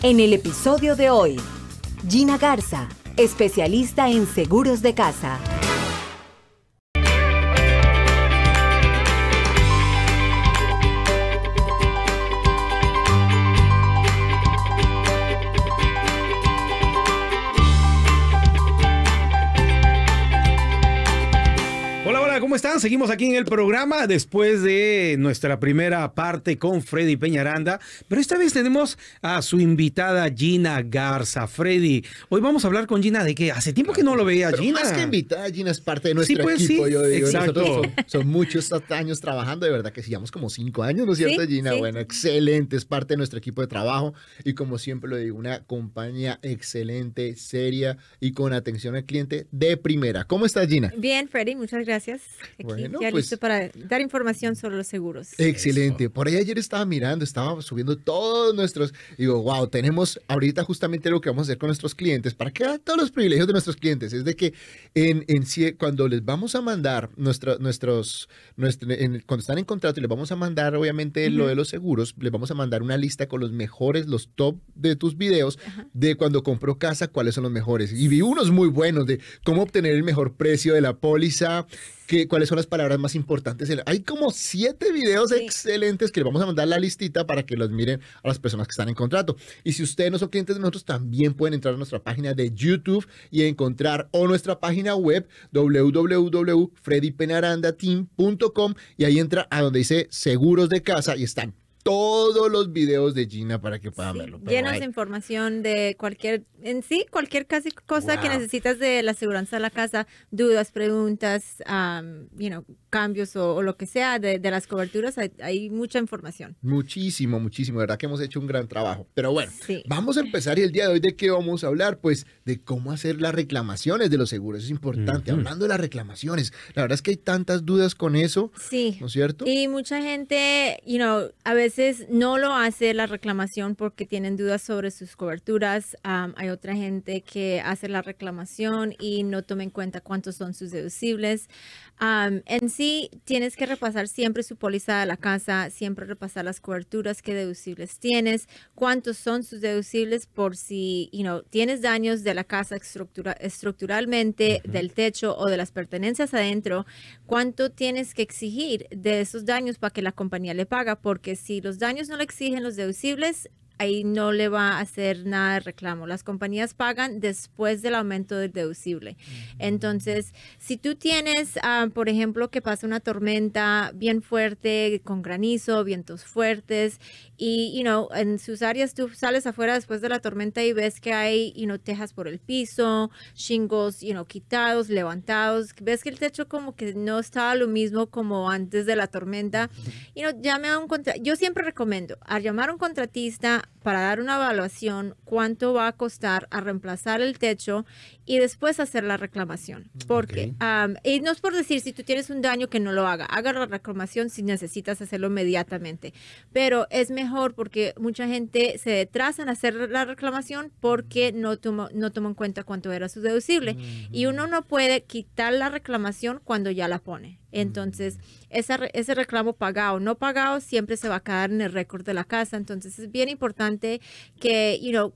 En el episodio de hoy, Gina Garza, especialista en seguros de casa. Están? Seguimos aquí en el programa después de nuestra primera parte con Freddy Peñaranda, pero esta vez tenemos a su invitada Gina Garza. Freddy, hoy vamos a hablar con Gina de que hace tiempo que no lo veía pero Gina. Más que invitada, Gina es parte de nuestro pues, equipo. Sí, yo digo, exacto. Son, son, muchos años trabajando, de verdad que sigamos como cinco años, ¿no es cierto, sí, Gina? Sí. Bueno, excelente, es parte de nuestro equipo de trabajo y como siempre lo digo, una compañía excelente, seria y con atención al cliente de primera. ¿Cómo estás, Gina? Bien, Freddy, muchas gracias. Bueno, ya pues- listo para dar información sobre los seguros. Excelente. Por ahí ayer estaba mirando, estaba subiendo todos nuestros. Digo, wow, tenemos ahorita justamente lo que vamos a hacer con nuestros clientes para que todos los privilegios de nuestros clientes. Es de que en, en cuando les vamos a mandar nuestra- nuestros, nuestro- en- cuando están en contrato y les vamos a mandar, obviamente, lo de los seguros, les vamos a mandar una lista con los mejores, los top de tus videos Ajá. de cuando compró casa, cuáles son los mejores. Y vi unos muy buenos de cómo obtener el mejor precio de la póliza, que, cuáles son las palabras más importantes. Hay como siete videos Sí. excelentes que les vamos a mandar la listita para que los miren a las personas que están en contrato. Y si ustedes no son clientes de nosotros, también pueden entrar a nuestra página de YouTube y encontrar o nuestra página web www.freddypenarandateam.com y ahí entra a donde dice seguros de casa y están todos los videos de Gina para que puedan Sí, verlo. Pero llenos de información de cualquier, en sí, cualquier casi cosa que necesitas de la aseguranza de la casa, dudas, preguntas, um, you know, cambios o, o lo que sea de, de las coberturas, hay, hay mucha información. Muchísimo, muchísimo. De verdad que hemos hecho un gran trabajo. Pero bueno, Sí. vamos a empezar y el día de hoy de qué vamos a hablar? Pues de cómo hacer las reclamaciones de los seguros. Es importante. Hablando de las reclamaciones. La verdad es que hay tantas dudas con eso, Sí. ¿no es cierto? Y mucha gente, you know, a veces no lo hace la reclamación porque tienen dudas sobre sus coberturas. Hay otra gente que hace la reclamación y no toma en cuenta cuántos son sus deducibles. En sí, tienes que repasar siempre su póliza de la casa, siempre repasar las coberturas, qué deducibles tienes, cuántos son sus deducibles por si, you know, tienes daños de la casa estructura- estructuralmente, del techo o de las pertenencias adentro, cuánto tienes que exigir de esos daños para que la compañía le paga, porque si los daños no le exigen los deducibles, ahí no le va a hacer nada de reclamo. Las compañías pagan después del aumento del deducible. Entonces, si tú tienes, ah, por ejemplo, que pasa una tormenta bien fuerte, con granizo, vientos fuertes, y, you know, en sus áreas tú sales afuera después de la tormenta y ves que hay, you know, tejas por el piso, shingles, you know, quitados, levantados, ves que el techo como que no estaba lo mismo como antes de la tormenta, you know, llame a un contra yo siempre recomiendo a llamar a un contratista para dar una evaluación cuánto va a costar a reemplazar el techo y después hacer la reclamación. Porque, y no es por decir si tú tienes un daño que no lo haga, haga la reclamación si necesitas hacerlo inmediatamente. Pero es mejor porque mucha gente se detrasa en hacer la reclamación porque no toma, no toma en cuenta cuánto era su deducible. Y uno no puede quitar la reclamación cuando ya la pone. Entonces, esa re- ese reclamo pagado o no pagado siempre se va a quedar en el récord de la casa. Entonces, es bien importante que, you know,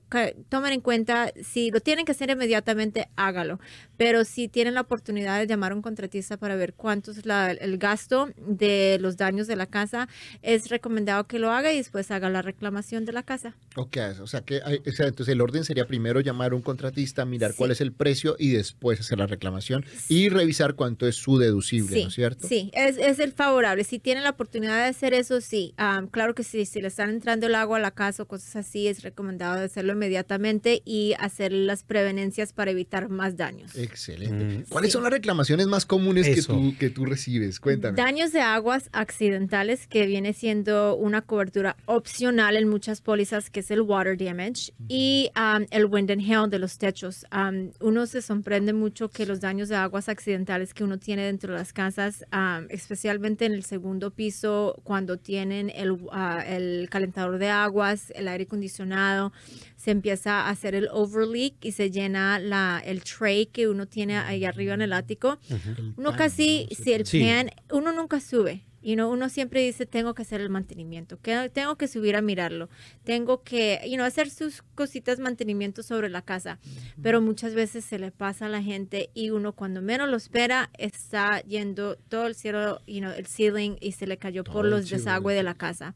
tomen en cuenta, si lo tienen que hacer inmediatamente, hágalo. Pero si tienen la oportunidad de llamar a un contratista para ver cuánto es la- el gasto de los daños de la casa, es recomendado que lo haga y después haga la reclamación de la casa. Ok, o sea que hay- o sea, entonces el orden sería primero llamar a un contratista, mirar Sí. cuál es el precio y después hacer la reclamación y revisar cuánto es su deducible, Sí, ¿no es cierto? Sí, es, es el favorable. Si tienen la oportunidad de hacer eso, sí. Am, claro que sí, si le están entrando el agua a la casa o cosas así, es recomendado hacerlo inmediatamente y hacer las prevenencias para evitar más daños. Excelente. Mm. ¿Cuáles Sí. son las reclamaciones más comunes que tú, que tú recibes? Cuéntame. Daños de aguas accidentales, que viene siendo una cobertura opcional en muchas pólizas, que es el water damage, y um, el wind and hail de los techos. Um, uno se sorprende mucho que los daños de aguas accidentales que uno tiene dentro de las casas, um, especialmente en el segundo piso, cuando tienen el, ah, el calentador de aguas, el aire acondicionado, se empieza a hacer el overleak y se llena la, el tray que uno tiene ahí arriba en el ático. El Uno casi, si el Sí. pan, uno nunca sube. You know, uno siempre dice, tengo que hacer el mantenimiento, que tengo que subir a mirarlo, tengo que, you know, hacer sus cositas mantenimiento sobre la casa. Pero muchas veces se le pasa a la gente y uno cuando menos lo espera está yendo todo el cielo, you know, el ceiling y se le cayó por Todo el los desagües de la casa.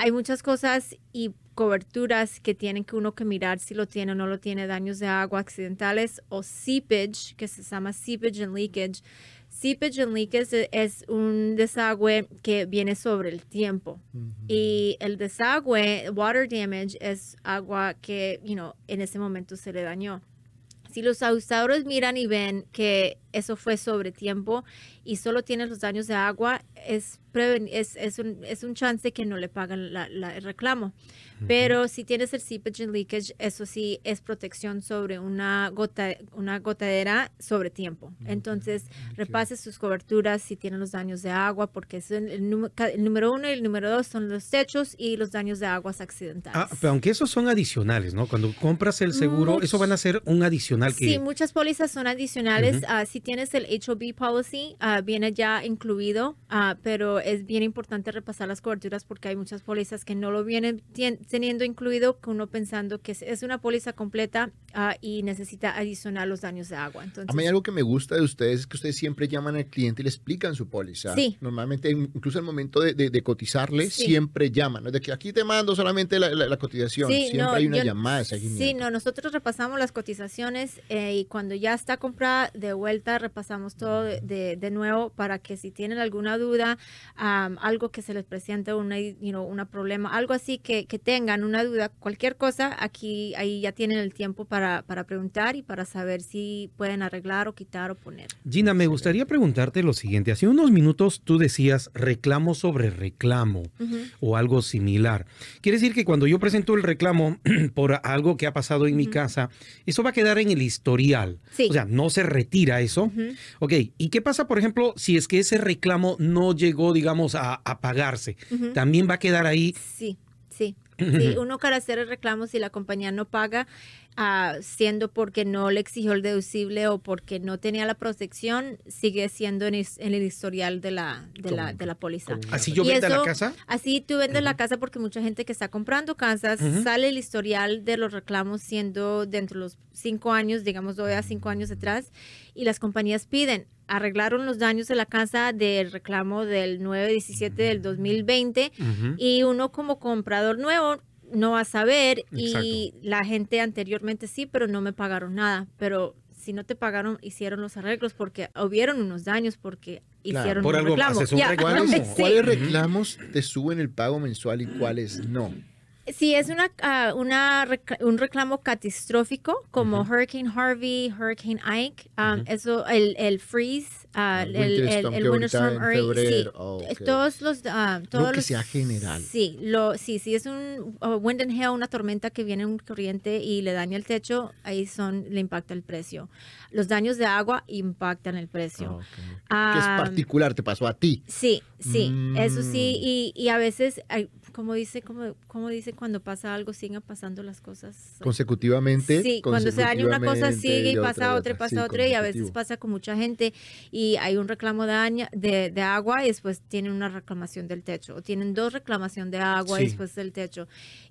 Hay muchas cosas y coberturas que tienen que uno que mirar si lo tiene o no lo tiene, daños de agua accidentales o seepage, que se llama seepage and leakage. Seepage and leakage es un desagüe que viene sobre el tiempo. Y el desagüe, water damage, es agua que, you know, en ese momento se le dañó. Si los abusadores miran y ven que eso fue sobre tiempo y solo tienes los daños de agua, es, preven- es, es, un, es un chance que no le pagan la- la- el reclamo. Pero si tienes el seepage and leakage, eso sí es protección sobre una, gota, una gotadera sobre tiempo. Entonces, repase sus coberturas si tienen los daños de agua, porque es el, el número- ca- el número uno y el número dos son los techos y los daños de aguas accidentales. Ah, pero aunque esos son adicionales, ¿no? Cuando compras el seguro, Much- eso van a ser un adicional que... Sí, muchas pólizas son adicionales. Si tienes el HOB policy, ah, viene ya incluido, ah, pero es bien importante repasar las coberturas porque hay muchas pólizas que no lo vienen teniendo incluido, que uno pensando que es una póliza completa ah, y necesita adicionar los daños de agua. Entonces, A mí algo que me gusta de ustedes es que ustedes siempre llaman al cliente y le explican su póliza. Sí. Normalmente, in- incluso al momento de, de- de cotizarle, Sí. siempre llaman. No es de que aquí te mando solamente la, la- la cotización. Sí, siempre no, hay una yo- llamada. Sí, no, nosotros repasamos las cotizaciones eh, y cuando ya está comprada de vuelta repasamos todo de, nuevo para que si tienen alguna duda, algo que se les presente una, you know, una problema, algo así que, que tengan una duda, cualquier cosa, aquí ahí ya tienen el tiempo para, para preguntar y para saber si pueden arreglar o quitar o poner. Gina, me gustaría preguntarte lo siguiente. Hace unos minutos tú decías reclamo sobre reclamo o algo similar. Quiere decir que cuando yo presento el reclamo por algo que ha pasado en mi casa, eso va a quedar en el historial. Sí. O sea, no se retira eso. Ok, ¿y qué pasa, por ejemplo, si es que ese reclamo no llegó, digamos, a, a pagarse? También va a quedar ahí. Sí, sí. Sí, uno para hacer el reclamo si la compañía no paga, ah, siendo porque no le exigió el deducible o porque no tenía la protección, sigue siendo en, el historial de la, de la, de la póliza. Así yo Y venda la casa. Así tú vendes la casa porque mucha gente que está comprando casas sale el historial de los reclamos siendo dentro de los cinco años, digamos, doy a cinco años atrás, y las compañías piden. Arreglaron los daños de la casa del reclamo del 9-17 del 2020 Ujú. y uno como comprador nuevo no va a saber y la gente anteriormente sí, pero no me pagaron nada. Pero si no te pagaron, hicieron los arreglos porque hubieron unos daños porque Claro, hicieron por un algo reclamo. haces un Ya. reclamo. ¿Cuáles, Sí. cuáles reclamos te suben el pago mensual y cuáles no? Si es una, ah, una rec- un reclamo catastrófico como Hurricane Harvey, Hurricane Ike, um, eso, el, el freeze, ah, El el, Winter el, Storm el que Winter Storm Uri, sí. Oh, ok. Todos los, ah, todos que los- sea general. Sí, lo, sí, sí es un uh, wind and hail, una tormenta que viene un corriente y le daña el techo, ahí son, le impacta el precio. Los daños de agua impactan el precio. Ok. que es Ah, particular, te pasó a ti. Sí, sí, eso sí, Mm. y, y a veces, ay, como dice, como, como dice, cuando pasa algo, siguen pasando las cosas. Consecutivamente. Sí, cuando se daña una cosa sigue y pasa otra y pasa sí, otra y a veces pasa con mucha gente y hay un reclamo de, aña- de, de agua y después tienen una reclamación del techo o tienen dos reclamación de agua y después del techo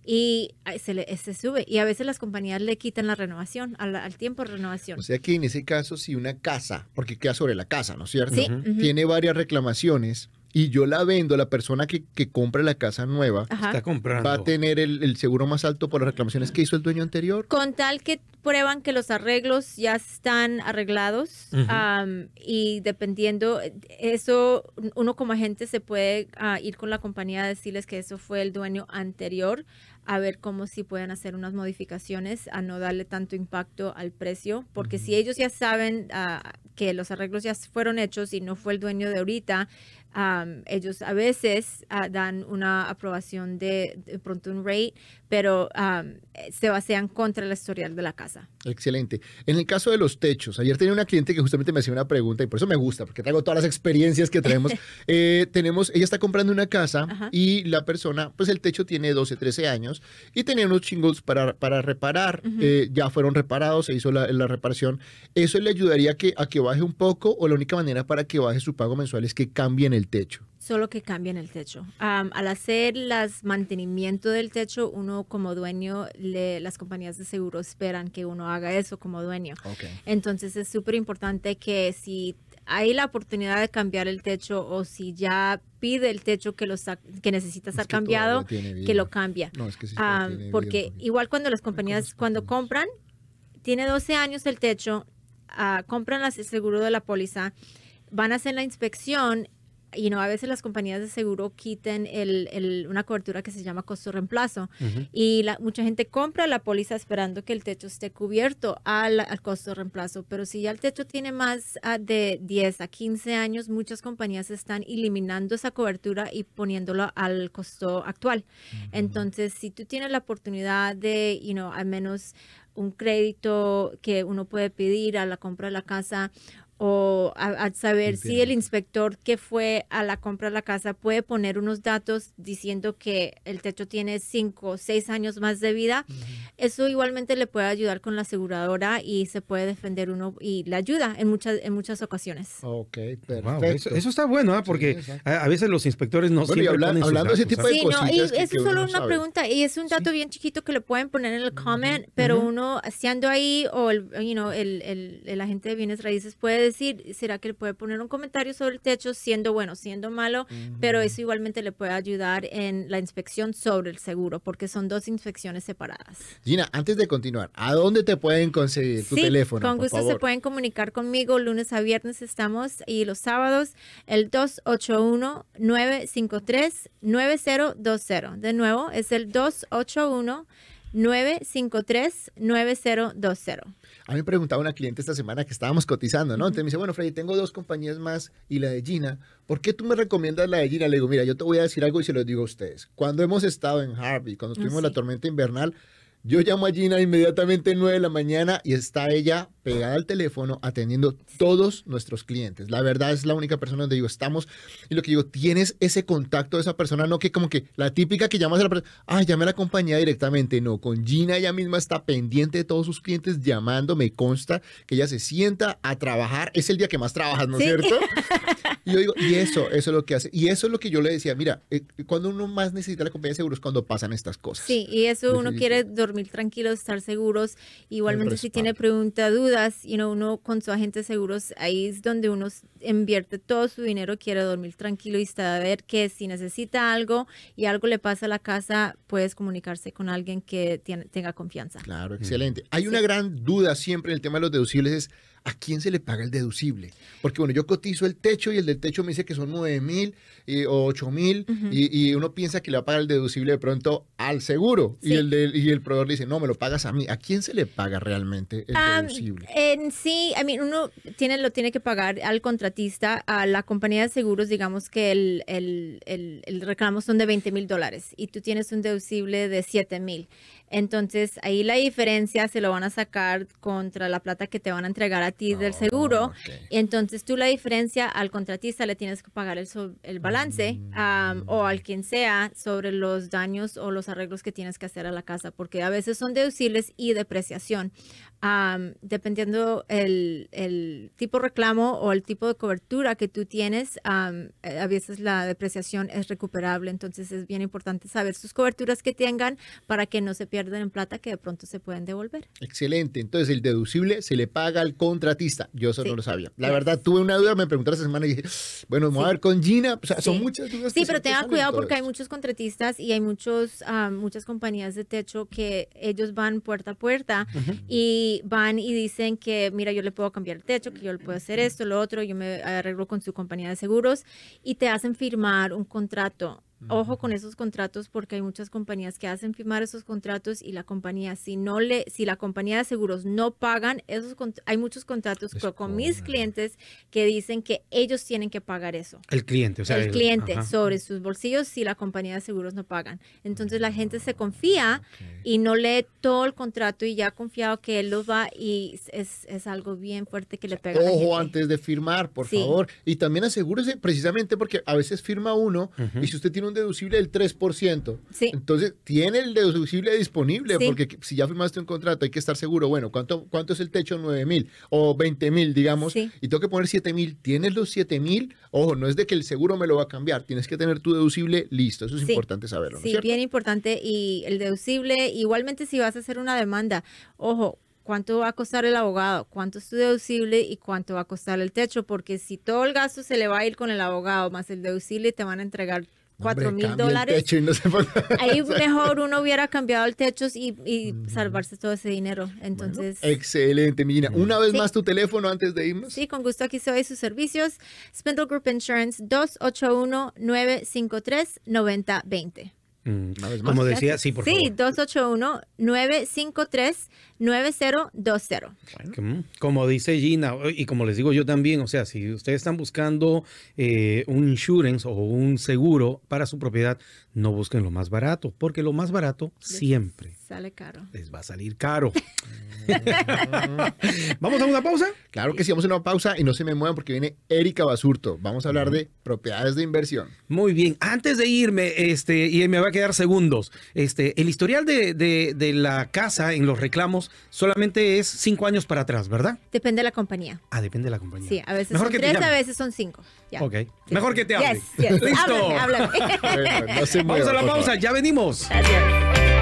y se, le, se sube y a veces las compañías le quitan la renovación al, al tiempo de renovación. O sea que en ese caso, si una casa, porque queda sobre la casa, ¿no es cierto? Sí. Tiene varias reclamaciones y yo la vendo, la persona que, que compra la casa nueva. Está comprando. va a tener el, el seguro más alto por las reclamaciones que hizo el dueño anterior. Con tal que prueban que los arreglos ya están arreglados am, y dependiendo, eso uno como agente se puede ah, ir con la compañía a decirles que eso fue el dueño anterior, a ver cómo si pueden hacer unas modificaciones a no darle tanto impacto al precio, porque si ellos ya saben ah, que los arreglos ya fueron hechos y no fue el dueño de ahorita, am, ellos a veces ah, dan una aprobación de, de pronto un rate, pero eh, se basean contra el historial de la casa. Excelente. En el caso de los techos, ayer tenía una cliente que justamente me hacía una pregunta y por eso me gusta, porque traigo todas las experiencias que traemos. Eh, tenemos, ella está comprando una casa Ajá. y la persona, pues el techo tiene 12, 13 años y tenía unos shingles para, para reparar. Eh, ya fueron reparados, se hizo la, la reparación. ¿Eso le ayudaría a que, a que baje un poco o la única manera para que baje su pago mensual es que cambien el techo? Solo que cambien el techo. Am, al hacer las mantenimiento del techo, uno como dueño, le- las compañías de seguro esperan que uno haga eso como dueño. Ok. Entonces es súper importante que si hay la oportunidad de cambiar el techo o si ya pide el techo que, lo que necesita Es ser que cambiado, que vida. lo cambia. No, es que sí, vida porque poquito. igual cuando las compañías, cuando compran, tiene 12 años el techo, ah, compran las- el seguro de la póliza, van a hacer la inspección y no a veces las compañías de seguro quiten el, el- una cobertura que se llama costo reemplazo. Y la, mucha gente compra la póliza esperando que el techo esté cubierto al, al costo reemplazo, pero si ya el techo tiene más ah, de 10 a 15 años, muchas compañías están eliminando esa cobertura y poniéndolo al costo actual. Entonces, si tú tienes la oportunidad de, you know, al menos un crédito que uno puede pedir a la compra de la casa o a, a saber si el inspector que fue a la compra de la casa puede poner unos datos diciendo que el techo tiene cinco o seis años más de vida, eso igualmente le puede ayudar con la aseguradora y se puede defender uno y le ayuda en muchas, en muchas ocasiones. Ok, perfecto. Wow, eso, eso está bueno, ¿ah? porque exacto. a, a veces los inspectores no Bueno, siempre habla- ponen sus hablando de ese datos, tipo ¿ah? de Sí, no, y que- eso que solo una sabe. pregunta y es un dato bien chiquito que le pueden poner en el comment, pero uno estando ahí o el, you know, el, el, el agente de bienes raíces puede decir, ¿será que le puede poner un comentario sobre el techo siendo bueno, siendo malo? Pero eso igualmente le puede ayudar en la inspección sobre el seguro porque son dos inspecciones separadas. Gina, antes de continuar, ¿a dónde te pueden conseguir tu Sí, teléfono? Con por gusto se pueden comunicar conmigo. Lunes a viernes estamos y los sábados el 281-953-9020. De nuevo, es el 281-953-9020. A mí me preguntaba una cliente esta semana que estábamos cotizando, ¿no? Entonces me dice, bueno, Freddy, tengo dos compañías más y la de Gina. ¿Por qué tú me recomiendas la de Gina? Le digo, mira, yo te voy a decir algo y se lo digo a ustedes. Cuando hemos estado en Harvey, cuando tuvimos la tormenta invernal, yo llamo a Gina inmediatamente 9 de la mañana y está ella pegada al teléfono atendiendo todos nuestros clientes. La verdad es la única persona donde digo, estamos, y lo que digo, tienes ese contacto de esa persona, no que como que la típica que llamas a la persona, ah, llame a la compañía directamente, no, con Gina ella misma está pendiente de todos sus clientes llamando, me consta que ella se sienta a trabajar, es el día que más trabajas, ¿no es Sí. cierto? Y yo digo, y eso, eso es lo que hace. Y eso es lo que yo le decía, mira, eh, cuando uno más necesita la compañía de seguros, cuando pasan estas cosas. Sí, y eso uno quiere dormir tranquilo, estar seguros. Igualmente, si tiene preguntas, dudas, you know, uno con su agente de seguros, ahí es donde uno invierte todo su dinero, quiere dormir tranquilo y saber que si necesita algo y algo le pasa a la casa, puedes comunicarse con alguien que tiene- tenga confianza. Claro, excelente. Hay una gran duda siempre en el tema de los deducibles es ¿a quién se le paga el deducible? Porque bueno, yo cotizo el techo y el del techo me dice que son 9 mil eh, o 8 mil y, y uno piensa que le va a pagar el deducible de pronto al seguro y, el del- y el proveedor le dice, no, me lo pagas a mí. ¿A quién se le paga realmente el deducible? en sí, I mean, uno tiene, lo tiene que pagar al contratista, a la compañía de seguros, digamos que el, el, el- el reclamo son de 20 mil dólares y tú tienes un deducible de 7 mil. Entonces, ahí la diferencia se lo van a sacar contra la plata que te van a entregar a ti del seguro. ok. Entonces, tú la diferencia al contratista le tienes que pagar el, so- el balance am, o al quien sea sobre los daños o los arreglos que tienes que hacer a la casa, porque a veces son deducibles y depreciación. Am, dependiendo el, el tipo de reclamo o el tipo de cobertura que tú tienes, eh, a veces la depreciación es recuperable. Entonces, es bien importante saber sus coberturas que tengan para que no se pierdan en plata que de pronto se pueden devolver. Excelente. Entonces, el deducible se le paga al contratista. Yo eso Sí. no lo sabía. La verdad, tuve una duda, me preguntaron esta semana y dije, bueno, vamos a ver con Gina. O sea, son Sí. muchas dudas. Sí, pero tengan cuidado porque hay muchos contratistas y hay muchos, ah, muchas compañías de techo que ellos van puerta a puerta y van y dicen que, mira, yo le puedo cambiar el techo, que yo le puedo hacer esto, lo otro, yo me arreglo con su compañía de seguros y te hacen firmar un contrato. Ojo con esos contratos porque hay muchas compañías que hacen firmar esos contratos y la compañía, si no le, si la compañía de seguros no pagan, esos hay muchos contratos con, con mis clientes que dicen que ellos tienen que pagar eso El cliente, o sea, el cliente ajá. sobre sus bolsillos si la compañía de seguros no pagan. Entonces la gente se confía y no lee todo el contrato y ya ha confiado que él los va y es, es algo bien fuerte que le pega a la Ojo gente. antes de firmar, por Sí. favor. Y también asegúrese, precisamente porque a veces firma uno y si usted tiene un deducible del 3%. Sí. Entonces, tiene el deducible disponible, Sí. porque si ya firmaste un contrato, hay que estar seguro, bueno, ¿cuánto, cuánto es el techo? 9 mil o 20 mil, digamos, Sí. y tengo que poner 7 mil. ¿Tienes los 7 mil? Ojo, no es de que el seguro me lo va a cambiar, tienes que tener tu deducible listo. Eso es Sí. importante saberlo, ¿no es Sí, cierto? bien importante. Y el deducible, igualmente si vas a hacer una demanda, ojo, ¿cuánto va a costar el abogado? ¿Cuánto es tu deducible y cuánto va a costar el techo? Porque si todo el gasto se le va a ir con el abogado más el deducible, te van a entregar cuatro mil dólares. Ahí mejor uno hubiera cambiado el techo y, salvarse todo ese dinero. Entonces. Excelente, Mina. Una vez más tu teléfono antes de irnos. Sí, con gusto aquí soy sus servicios. Spindle Group Insurance 281 953 9020. Mm, como decía, sí, por sí, favor. Sí, 281-953-9020. Bueno. Mm, como dice Gina, y como les digo yo también, o sea, si ustedes están buscando eh, un insurance o un seguro para su propiedad, no busquen lo más barato, porque lo más barato siempre Sale caro. les va a salir caro. Vamos a una pausa. Claro que sí, vamos a una pausa y no se me muevan porque viene Erika Basurto. Vamos a hablar de propiedades de inversión. Muy bien, antes de irme, este, y me va a quedar segundos, este, el historial de, de- de la casa en los reclamos solamente es cinco años para atrás, ¿verdad? Depende de la compañía. Ah, depende de la compañía. Sí, a veces Mejor son que te tres, a veces son cinco. Ya. Ok, mejor que te hable. Yes, yes. Listo. Háblame, háblame. Bueno, no Vamos a la pausa, ya venimos. Gracias.